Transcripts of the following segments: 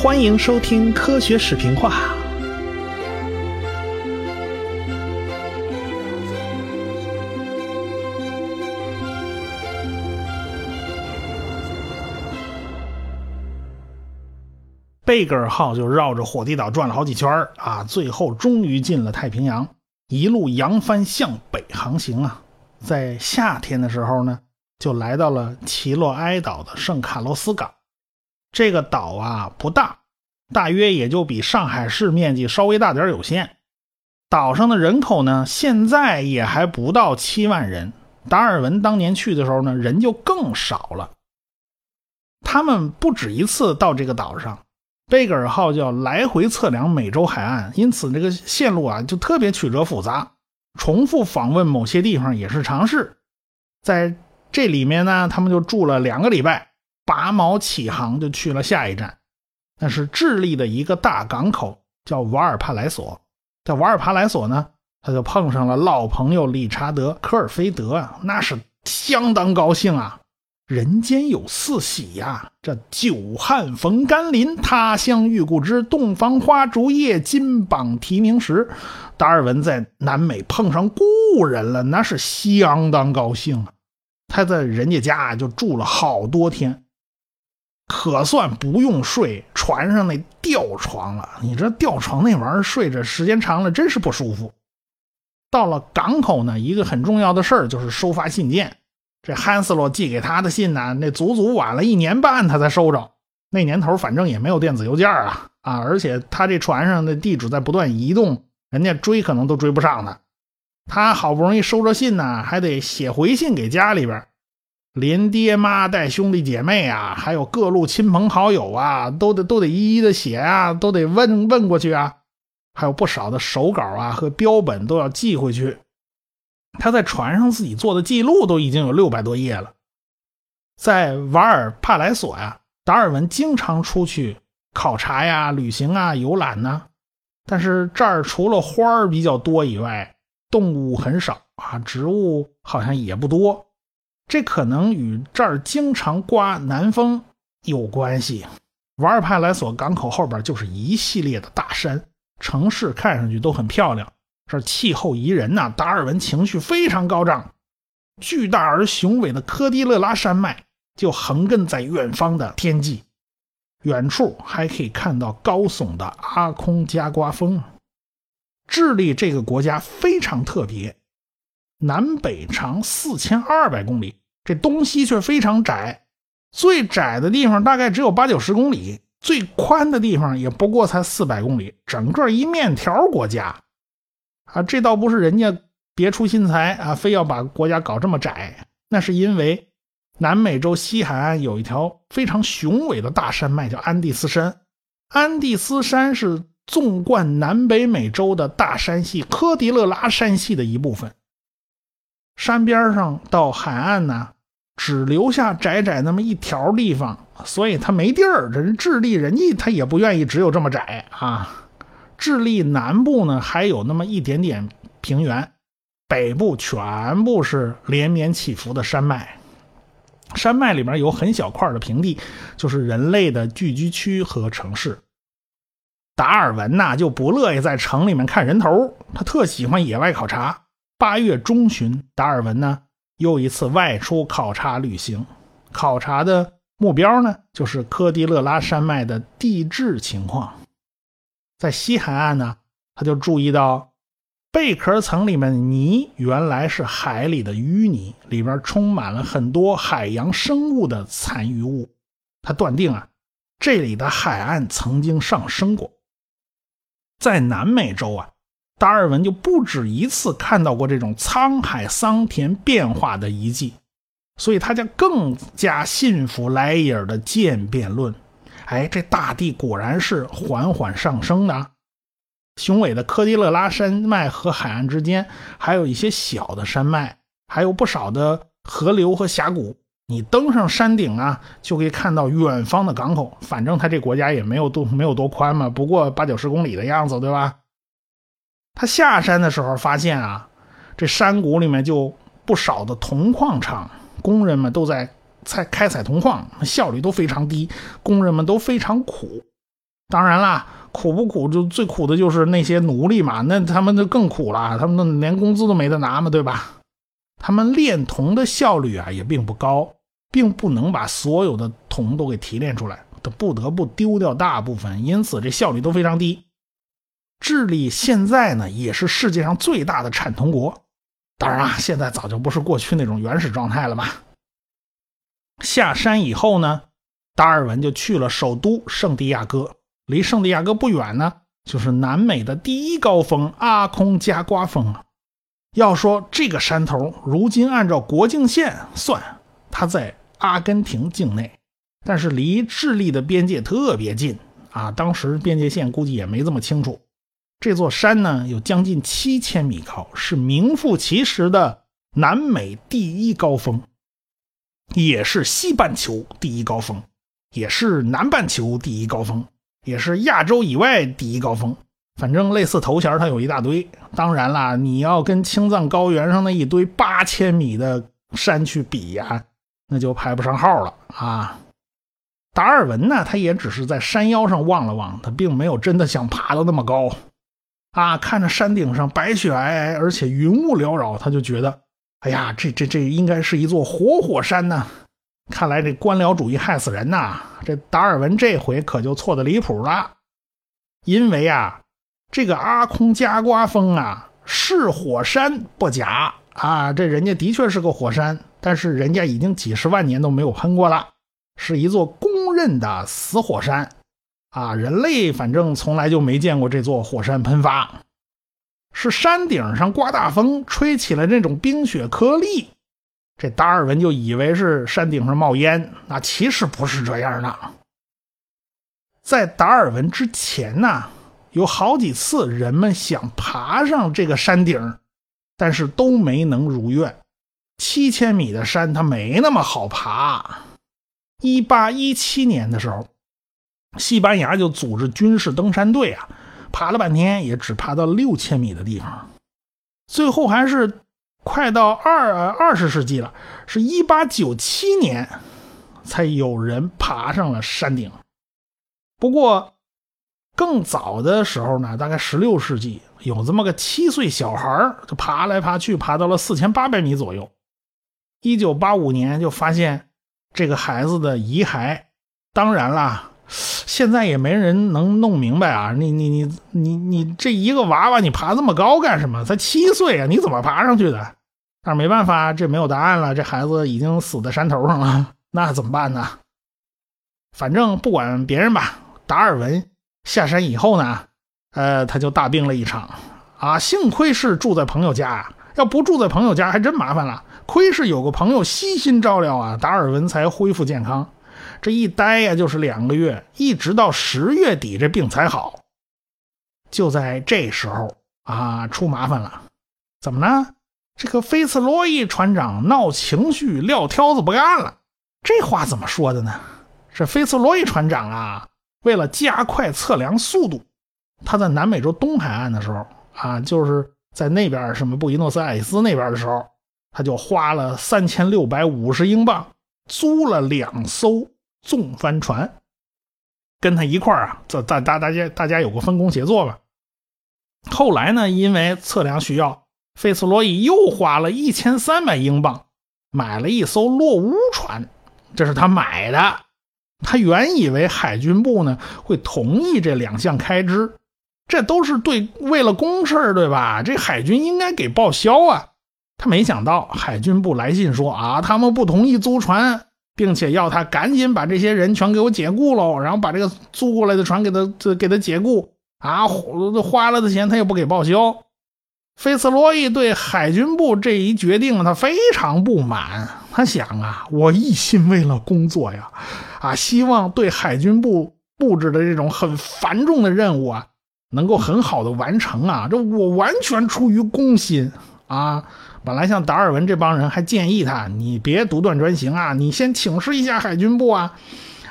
欢迎收听科学视频化。贝格尔号就绕着火地岛转了好几圈啊，最后终于进了太平洋，一路扬帆向北航行啊。在夏天的时候呢，就来到了奇洛埃岛的圣卡洛斯港。这个岛啊不大，大约也就比上海市面积稍微大点有限。岛上的人口呢，现在也还不到七万人。达尔文当年去的时候呢，人就更少了。他们不止一次到这个岛上。贝格尔号叫来回测量美洲海岸，因此这个线路啊就特别曲折复杂。重复访问某些地方也是常事。在这里面呢，他们就住了两个礼拜，拔锚起航就去了下一站，那是智利的一个大港口，叫瓦尔帕莱索。在瓦尔帕莱索呢，他就碰上了老朋友理查德·科尔菲德啊，那是相当高兴啊。人间有四喜呀！这久旱逢甘霖，他乡遇故知，洞房花烛夜，金榜题名时。达尔文在南美碰上故人了，那是相当高兴啊！他在人家家就住了好多天，可算不用睡船上那吊床了。你这吊床那玩意儿，睡着时间长了真是不舒服。到了港口呢，一个很重要的事儿就是收发信件。这汉斯洛寄给他的信呢，那足足晚了一年半，他才收着。那年头反正也没有电子邮件啊 啊！而且他这船上的地址在不断移动，人家追可能都追不上他。他好不容易收着信呢，还得写回信给家里边，连爹妈带兄弟姐妹啊，还有各路亲朋好友啊，都得都得一一的写啊，都得问问过去啊。还有不少的手稿啊和标本都要寄回去。他在船上自己做的记录都已经有六百多页了。在瓦尔帕莱索呀，达尔文经常出去考察呀、旅行啊、游览呢。但是这儿除了花儿比较多以外，动物很少啊，植物好像也不多。这可能与这儿经常刮南风有关系。瓦尔帕莱索港口后边就是一系列的大山，城市看上去都很漂亮。这气候宜人呐，达尔文情绪非常高涨。巨大而雄伟的科迪勒拉山脉就横亘在远方的天际，远处还可以看到高耸的阿空加瓜峰。智利这个国家非常特别，南北长四千二百公里，这东西却非常窄，最窄的地方大概只有八九十公里，最宽的地方也不过才四百公里，整个一面条国家。啊，这倒不是人家别出心裁啊，非要把国家搞这么窄，那是因为南美洲西海岸有一条非常雄伟的大山脉，叫安第斯山。安第斯山是纵贯南北美洲的大山系——科迪勒拉山系的一部分。山边上到海岸呢，只留下窄窄那么一条地方，所以它没地儿。这智利人家他也不愿意只有这么窄啊。智利南部呢，还有那么一点点平原，北部全部是连绵起伏的山脉。山脉里面有很小块的平地，就是人类的聚居区和城市。达尔文呐就不乐意在城里面看人头，他特喜欢野外考察。八月中旬，达尔文呢又一次外出考察旅行，考察的目标呢就是科迪勒拉山脉的地质情况。在西海岸呢，他就注意到贝壳层里面泥原来是海里的淤泥，里边充满了很多海洋生物的残余物。他断定啊，这里的海岸曾经上升过。在南美洲啊，达尔文就不止一次看到过这种沧海桑田变化的遗迹，所以他就更加信服莱伊尔的渐变论。哎，这大地果然是缓缓上升的。雄伟的科迪勒拉山脉和海岸之间，还有一些小的山脉，还有不少的河流和峡谷。你登上山顶啊，就可以看到远方的港口。反正他这国家也没有多没有多宽嘛，不过八九十公里的样子，对吧？他下山的时候发现啊，这山谷里面就不少的铜矿厂，工人们都在。采开采铜矿，效率都非常低，工人们都非常苦。当然啦，苦不苦就最苦的就是那些奴隶嘛，那他们就更苦了，他们连工资都没得拿嘛，对吧？他们炼铜的效率啊也并不高，并不能把所有的铜都给提炼出来，他不得不丢掉大部分，因此这效率都非常低。智利现在呢也是世界上最大的产铜国，当然啊，现在早就不是过去那种原始状态了嘛。下山以后呢，达尔文就去了首都圣地亚哥，离圣地亚哥不远呢，就是南美的第一高峰阿空加瓜峰啊。要说这个山头，如今按照国境线算，它在阿根廷境内，但是离智利的边界特别近啊。当时边界线估计也没这么清楚。这座山呢，有将近七千米高，是名副其实的南美第一高峰，也是西半球第一高峰，也是南半球第一高峰，也是亚洲以外第一高峰。反正类似头衔，它有一大堆。当然啦，你要跟青藏高原上那一堆八千米的山去比呀，那就排不上号了啊。达尔文呢，他也只是在山腰上望了望，他并没有真的想爬到那么高啊。看着山顶上白雪皑皑，而且云雾缭绕，他就觉得，哎呀，这这这应该是一座活火山呢。看来这官僚主义害死人呐！这达尔文这回可就错的离谱了，因为啊。这个阿空加瓜峰啊，是火山不假啊，这人家的确是个火山，但是人家已经几十万年都没有喷过了，是一座公认的死火山啊。人类反正从来就没见过这座火山喷发，是山顶上刮大风，吹起了那种冰雪颗粒，这达尔文就以为是山顶上冒烟，那其实不是这样的。在达尔文之前呢。有好几次，人们想爬上这个山顶，但是都没能如愿。七千米的山，它没那么好爬。一八一七年的时候，西班牙就组织军事登山队啊，爬了半天也只爬到六千米的地方。最后还是快到二二十世纪了，是一八九七年才有人爬上了山顶。不过。更早的时候呢，大概十六世纪，有这么个七岁小孩就爬来爬去，爬到了四千八百米左右。一九八五年就发现这个孩子的遗骸。当然啦，现在也没人能弄明白啊！你你你你你这一个娃娃，你爬这么高干什么？才七岁啊，你怎么爬上去的？但是没办法，这没有答案了。这孩子已经死在山头上了，那怎么办呢？反正不管别人吧，达尔文。下山以后呢，呃，他就大病了一场，啊，幸亏是住在朋友家，要不住在朋友家还真麻烦了。亏是有个朋友悉心照料啊，达尔文才恢复健康。这一待呀就是两个月，一直到十月底这病才好。就在这时候啊，出麻烦了，怎么呢？这个菲茨罗伊船长闹情绪，撂挑子不干了。这话怎么说的呢？这菲茨罗伊船长啊。为了加快测量速度，他在南美洲东海岸的时候啊，就是在那边什么布宜诺斯艾利斯那边的时候，他就花了三千六百五十英镑租了两艘纵帆船，跟他一块儿啊，这大大大家大家有个分工协作吧。后来呢，因为测量需要，费斯罗伊又花了一千三百英镑买了一艘落乌船，这是他买的。他原以为海军部呢会同意这两项开支，这都是对为了公事对吧？这海军应该给报销啊。他没想到海军部来信说啊，他们不同意租船，并且要他赶紧把这些人全给我解雇喽，然后把这个租过来的船给他给他解雇啊，花了的钱他也不给报销。菲茨罗伊对海军部这一决定，他非常不满。他想啊，我一心为了工作呀，啊，希望对海军部布置的这种很繁重的任务啊，能够很好的完成啊。这我完全出于公心啊。本来像达尔文这帮人还建议他，你别独断专行啊，你先请示一下海军部啊，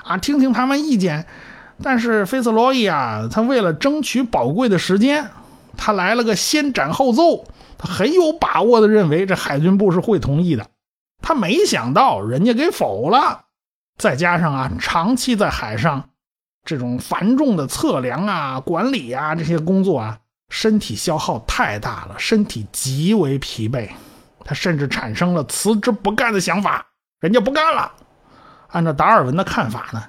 啊，听听他们意见。但是菲斯罗伊啊，他为了争取宝贵的时间。他来了个先斩后奏，他很有把握的认为这海军部是会同意的，他没想到人家给否了。再加上啊，长期在海上，这种繁重的测量啊、管理啊这些工作啊，身体消耗太大了，身体极为疲惫。他甚至产生了辞职不干的想法，人家不干了。按照达尔文的看法呢，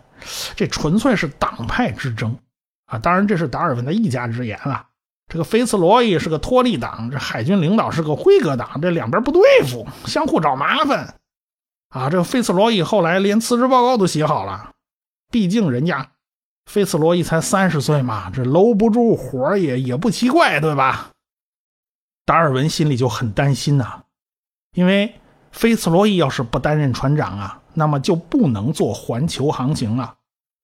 这纯粹是党派之争啊！当然，这是达尔文的一家之言了。这个菲茨罗伊是个托利党，这海军领导是个辉格党，这两边不对付，相互找麻烦啊！这个菲茨罗伊后来连辞职报告都写好了，毕竟人家。菲茨罗伊才三十岁嘛，这搂不住火也也不奇怪，对吧？达尔文心里就很担心呐，因为菲茨罗伊要是不担任船长啊，那么就不能做环球航行了，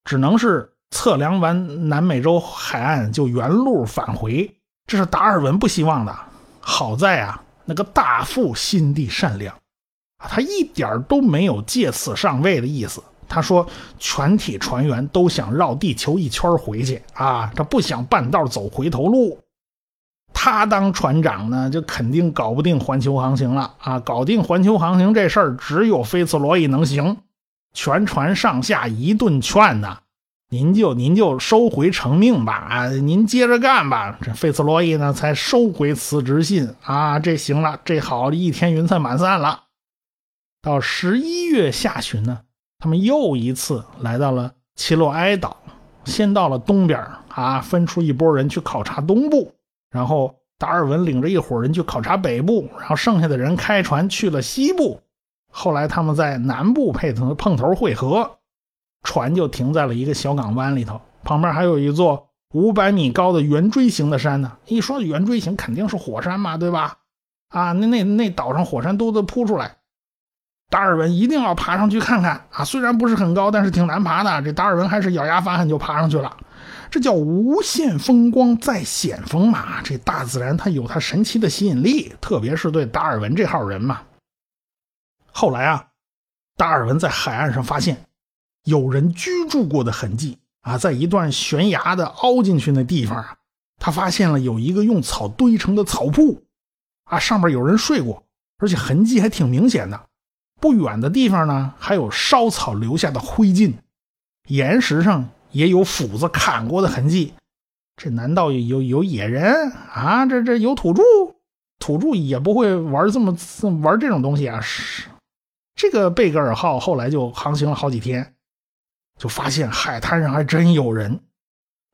只能是测量完南美洲海岸就原路返回，这是达尔文不希望的。好在啊，那个大副心地善良啊，他一点都没有借此上位的意思。他说：“全体船员都想绕地球一圈回去啊，他不想半道走回头路。他当船长呢，就肯定搞不定环球航行了啊！搞定环球航行这事儿，只有菲茨罗伊能行。全船上下一顿劝呐，您就您就收回成命吧啊，您接着干吧。这菲茨罗伊呢，才收回辞职信啊。这行了，这好，一天云散满散了。到十一月下旬呢。”他们又一次来到了奇洛埃岛，先到了东边啊，分出一拨人去考察东部，然后达尔文领着一伙人去考察北部，然后剩下的人开船去了西部。后来他们在南部配头碰头会合，船就停在了一个小港湾里头，旁边还有一座五百米高的圆锥形的山呢。一说圆锥形，肯定是火山嘛，对吧？啊，那那那岛上火山都都扑出来。达尔文一定要爬上去看看啊！虽然不是很高，但是挺难爬的。这达尔文还是咬牙发狠，就爬上去了。这叫无限风光在险峰嘛！这大自然它有它神奇的吸引力，特别是对达尔文这号人嘛。后来啊，达尔文在海岸上发现有人居住过的痕迹啊，在一段悬崖的凹进去那地方啊，他发现了有一个用草堆成的草铺啊，上面有人睡过，而且痕迹还挺明显的。不远的地方呢，还有烧草留下的灰烬，岩石上也有斧子砍过的痕迹。这难道有有野人啊？这这有土著？土著也不会玩这么玩这种东西啊！这个贝格尔号后来就航行了好几天，就发现海滩上还真有人。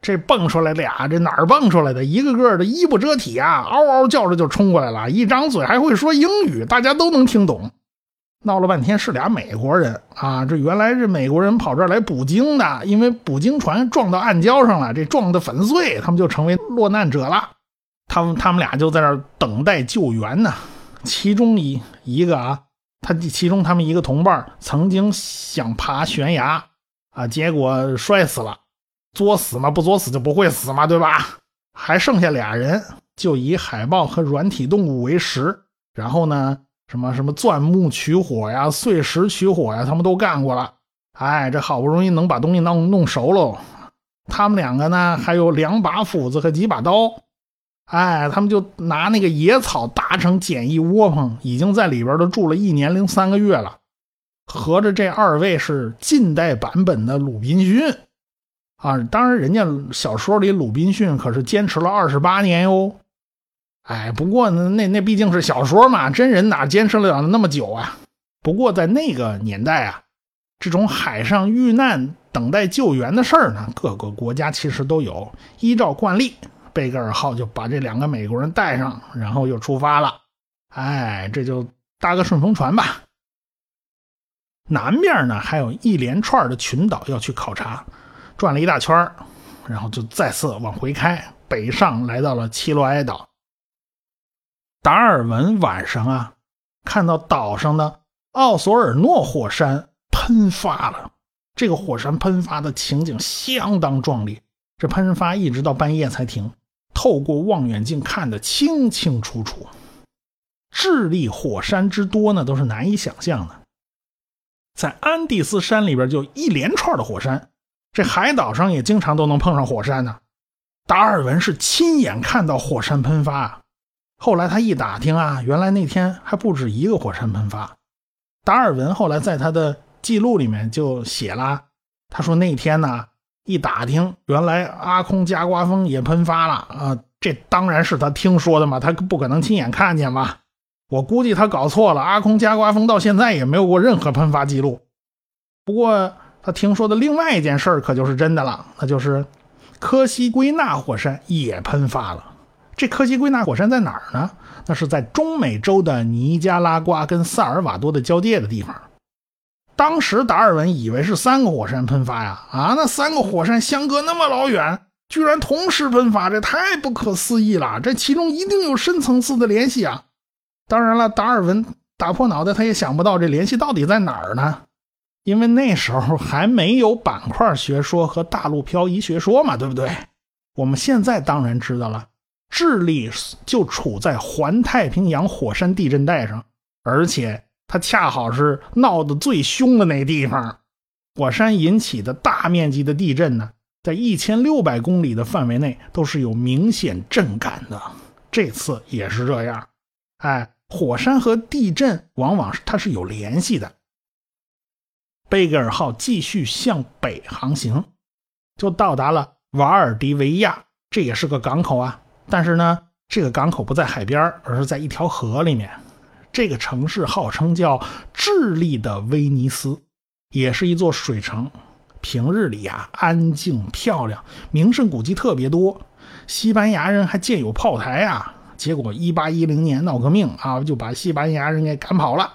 这蹦出来俩，这哪儿蹦出来的？一个个的衣不遮体啊，嗷嗷叫着就冲过来了，一张嘴还会说英语，大家都能听懂。闹了半天是俩美国人啊！这原来是美国人跑这儿来捕鲸的，因为捕鲸船撞到暗礁上了，这撞得粉碎，他们就成为落难者了。他们他们俩就在那儿等待救援呢。其中一一个啊，他其中他们一个同伴曾经想爬悬崖啊，结果摔死了。作死嘛，不作死就不会死嘛，对吧？还剩下俩人，就以海豹和软体动物为食，然后呢？什么什么钻木取火呀，碎石取火呀，他们都干过了。哎，这好不容易能把东西弄弄熟喽。他们两个呢，还有两把斧子和几把刀。哎，他们就拿那个野草搭成简易窝棚，已经在里边都住了一年零三个月了。合着这二位是近代版本的鲁滨逊啊！当然，人家小说里鲁滨逊可是坚持了二十八年哟。哎，不过呢，那那毕竟是小说嘛，真人哪坚持了那么久啊？不过在那个年代啊，这种海上遇难、等待救援的事儿呢，各个国家其实都有。依照惯例，贝格尔号就把这两个美国人带上，然后又出发了。哎，这就搭个顺风船吧。南面呢，还有一连串的群岛要去考察，转了一大圈然后就再次往回开，北上来到了奇洛埃岛。达尔文晚上啊，看到岛上的奥索尔诺火山喷发了。这个火山喷发的情景相当壮丽，这喷发一直到半夜才停，透过望远镜看得清清楚楚。智利火山之多呢，都是难以想象的。在安第斯山里边就一连串的火山，这海岛上也经常都能碰上火山呢。达尔文是亲眼看到火山喷发。后来他一打听啊，原来那天还不止一个火山喷发。达尔文后来在他的记录里面就写了，他说那天呢，一打听，原来阿空加瓜峰也喷发了啊！这当然是他听说的嘛，他不可能亲眼看见吧？我估计他搞错了，阿空加瓜峰到现在也没有过任何喷发记录。不过他听说的另外一件事可就是真的了，那就是科西圭纳火山也喷发了。这科西圭纳火山在哪儿呢？那是在中美洲的尼加拉瓜跟萨尔瓦多的交界的地方。当时达尔文以为是三个火山喷发呀，啊，那三个火山相隔那么老远，居然同时喷发，这太不可思议了！这其中一定有深层次的联系啊！当然了，达尔文打破脑袋他也想不到这联系到底在哪儿呢？因为那时候还没有板块学说和大陆漂移学说嘛，对不对？我们现在当然知道了。智利就处在环太平洋火山地震带上，而且它恰好是闹得最凶的那地方。火山引起的大面积的地震呢，在一千六百公里的范围内都是有明显震感的。这次也是这样。哎，火山和地震往往是它是有联系的。贝格尔号继续向北航行，就到达了瓦尔迪维亚，这也是个港口啊。但是呢，这个港口不在海边，而是在一条河里面。这个城市号称叫智利的威尼斯，也是一座水城。平日里啊，安静漂亮，名胜古迹特别多。西班牙人还建有炮台啊。结果1810年闹革命啊，就把西班牙人给赶跑了。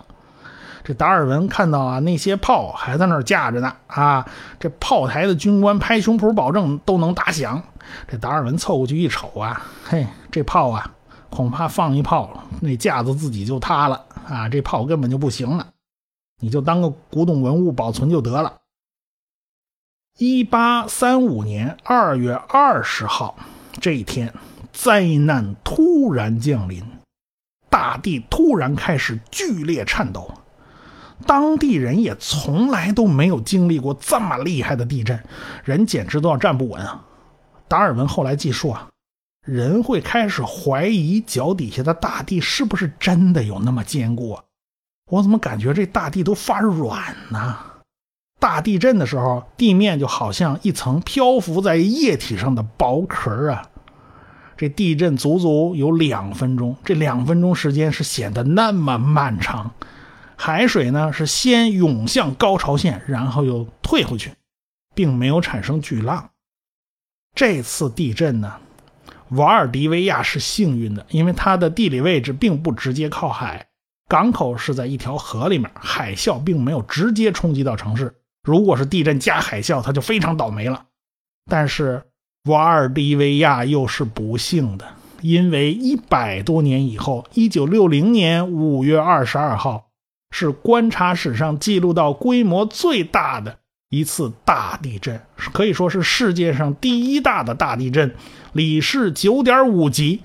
这达尔文看到啊，那些炮还在那儿架着呢啊，这炮台的军官拍胸脯保证都能打响。这达尔文凑过去一瞅啊，嘿，这炮啊，恐怕放一炮，那架子自己就塌了啊！这炮根本就不行了，你就当个古董文物保存就得了。一八三五年二月二十号这一天，灾难突然降临，大地突然开始剧烈颤抖，当地人也从来都没有经历过这么厉害的地震，人简直都要站不稳啊！达尔文后来记述啊，人会开始怀疑脚底下的大地是不是真的有那么坚固啊？我怎么感觉这大地都发软呢？大地震的时候，地面就好像一层漂浮在液体上的薄壳啊。这地震足足有两分钟，这两分钟时间是显得那么漫长。海水呢是先涌向高潮线，然后又退回去，并没有产生巨浪。这次地震呢，瓦尔迪维亚是幸运的，因为它的地理位置并不直接靠海，港口是在一条河里面，海啸并没有直接冲击到城市。如果是地震加海啸，它就非常倒霉了。但是瓦尔迪维亚又是不幸的，因为一百多年以后，一九六零年五月二十二号，是观察史上记录到规模最大的。一次大地震可以说是世界上第一大的大地震，里氏九点五级。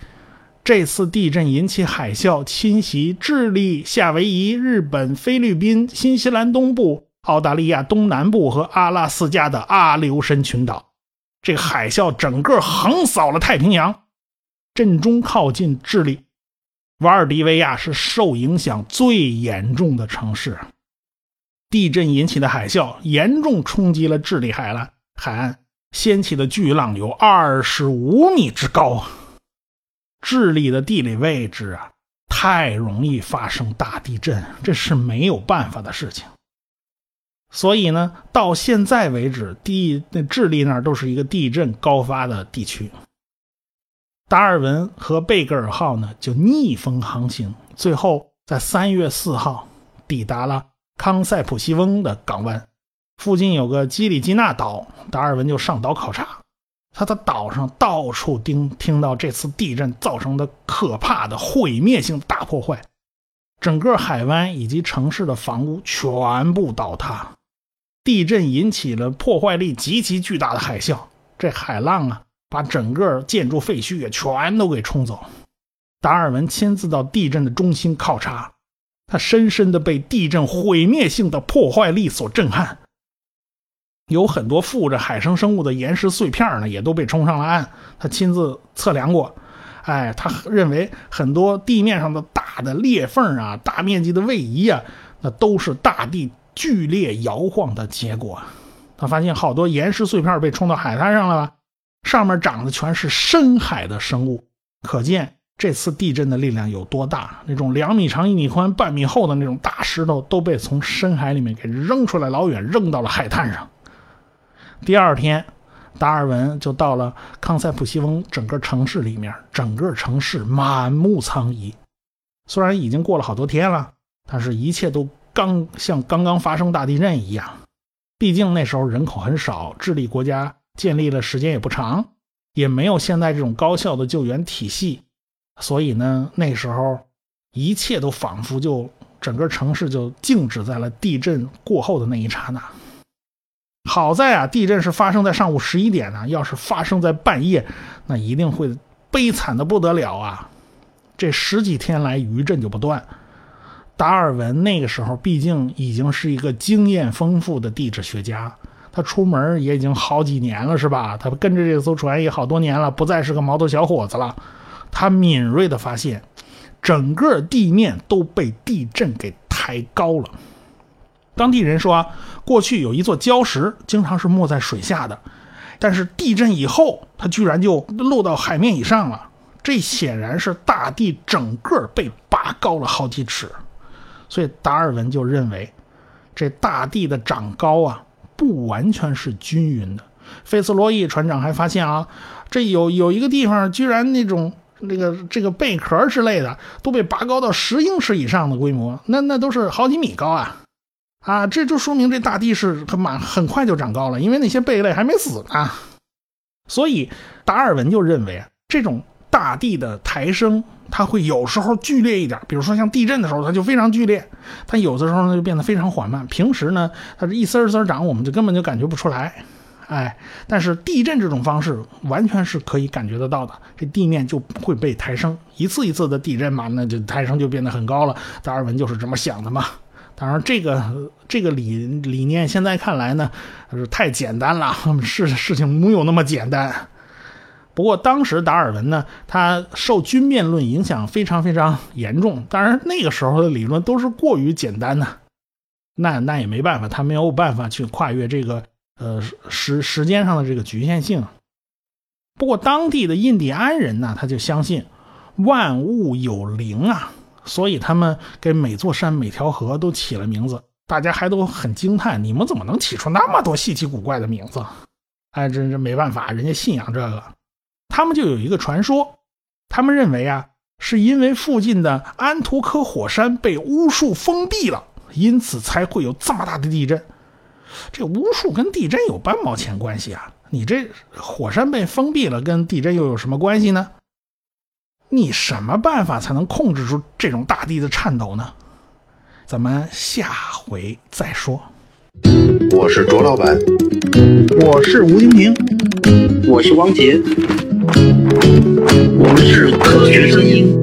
这次地震引起海啸侵袭智利、夏威夷、日本、菲律宾、新西兰东部、澳大利亚东南部和阿拉斯加的阿留申群岛。这海啸整个横扫了太平洋，震中靠近智利，瓦尔迪维亚是受影响最严重的城市。地震引起的海啸严重冲击了智利海岸，海岸掀起的巨浪有二十五米之高。智利的地理位置啊，太容易发生大地震，这是没有办法的事情。所以呢，到现在为止，地那智利那儿都是一个地震高发的地区。达尔文和贝格尔号呢，就逆风航行，最后在三月四号抵达了。康塞普西翁的港湾附近有个基里基纳岛，达尔文就上岛考察。他在岛上到处听听到这次地震造成的可怕的毁灭性大破坏，整个海湾以及城市的房屋全部倒塌。地震引起了破坏力极其巨大的海啸，这海浪啊，把整个建筑废墟也全都给冲走。达尔文亲自到地震的中心考察。他深深的被地震毁灭性的破坏力所震撼，有很多附着海生生物的岩石碎片呢，也都被冲上了岸。他亲自测量过，哎，他认为很多地面上的大的裂缝啊、大面积的位移啊，那都是大地剧烈摇晃的结果。他发现好多岩石碎片被冲到海滩上了吧，上面长的全是深海的生物，可见这次地震的力量有多大。那种两米长、一米宽、半米厚的那种大石头都被从深海里面给扔出来，老远扔到了海滩上。第二天，达尔文就到了康塞普西翁整个城市里面，整个城市满目苍夷。虽然已经过了好多天了，但是一切都刚像刚刚发生大地震一样。毕竟那时候人口很少，智利国家建立的时间也不长，也没有现在这种高效的救援体系，所以呢，那时候一切都仿佛就整个城市就静止在了地震过后的那一刹那。好在啊，地震是发生在上午十一点呢，要是发生在半夜，那一定会悲惨的不得了啊！这十几天来余震就不断。达尔文那个时候毕竟已经是一个经验丰富的地质学家，他出门也已经好几年了，是吧？他跟着这艘船也好多年了，不再是个毛头小伙子了。他敏锐地发现，整个地面都被地震给抬高了。当地人说啊，过去有一座礁石，经常是没在水下的，但是地震以后，它居然就露到海面以上了。这显然是大地整个被拔高了好几尺。所以达尔文就认为，这大地的长高啊，不完全是均匀的。费斯罗伊船长还发现啊，这有有一个地方，居然那种那个这个贝壳之类的都被拔高到十英尺以上的规模，那那都是好几米高啊！啊，这就说明这大地是很满很快就长高了，因为那些贝类还没死呢。所以达尔文就认为这种大地的抬升。它会有时候剧烈一点，比如说像地震的时候，它就非常剧烈；它有的时候呢就变得非常缓慢。平时呢，它是一丝一丝长，我们就根本就感觉不出来。哎，但是地震这种方式完全是可以感觉得到的，这地面就会被抬升，一次一次的地震嘛，那就抬升就变得很高了。达尔文就是这么想的嘛。当然，这个这个理理念现在看来呢，是太简单了，事事情没有那么简单。不过当时达尔文呢，他受均变论影响非常非常严重。当然那个时候的理论都是过于简单的，那那也没办法，他没有办法去跨越这个呃时时间上的这个局限性。不过当地的印第安人呢，他就相信万物有灵啊，所以他们给每座山每条河都起了名字，大家还都很惊叹，你们怎么能起出那么多稀奇古怪的名字？哎，这这没办法，人家信仰这个。他们就有一个传说，他们认为啊，是因为附近的安图科火山被巫术封闭了，因此才会有这么大的地震。这巫术跟地震有半毛钱关系啊？你这火山被封闭了，跟地震又有什么关系呢？你什么办法才能控制住这种大地的颤抖呢？咱们下回再说。我是卓老板，我是吴金平，我是汪杰。我们是科学声音。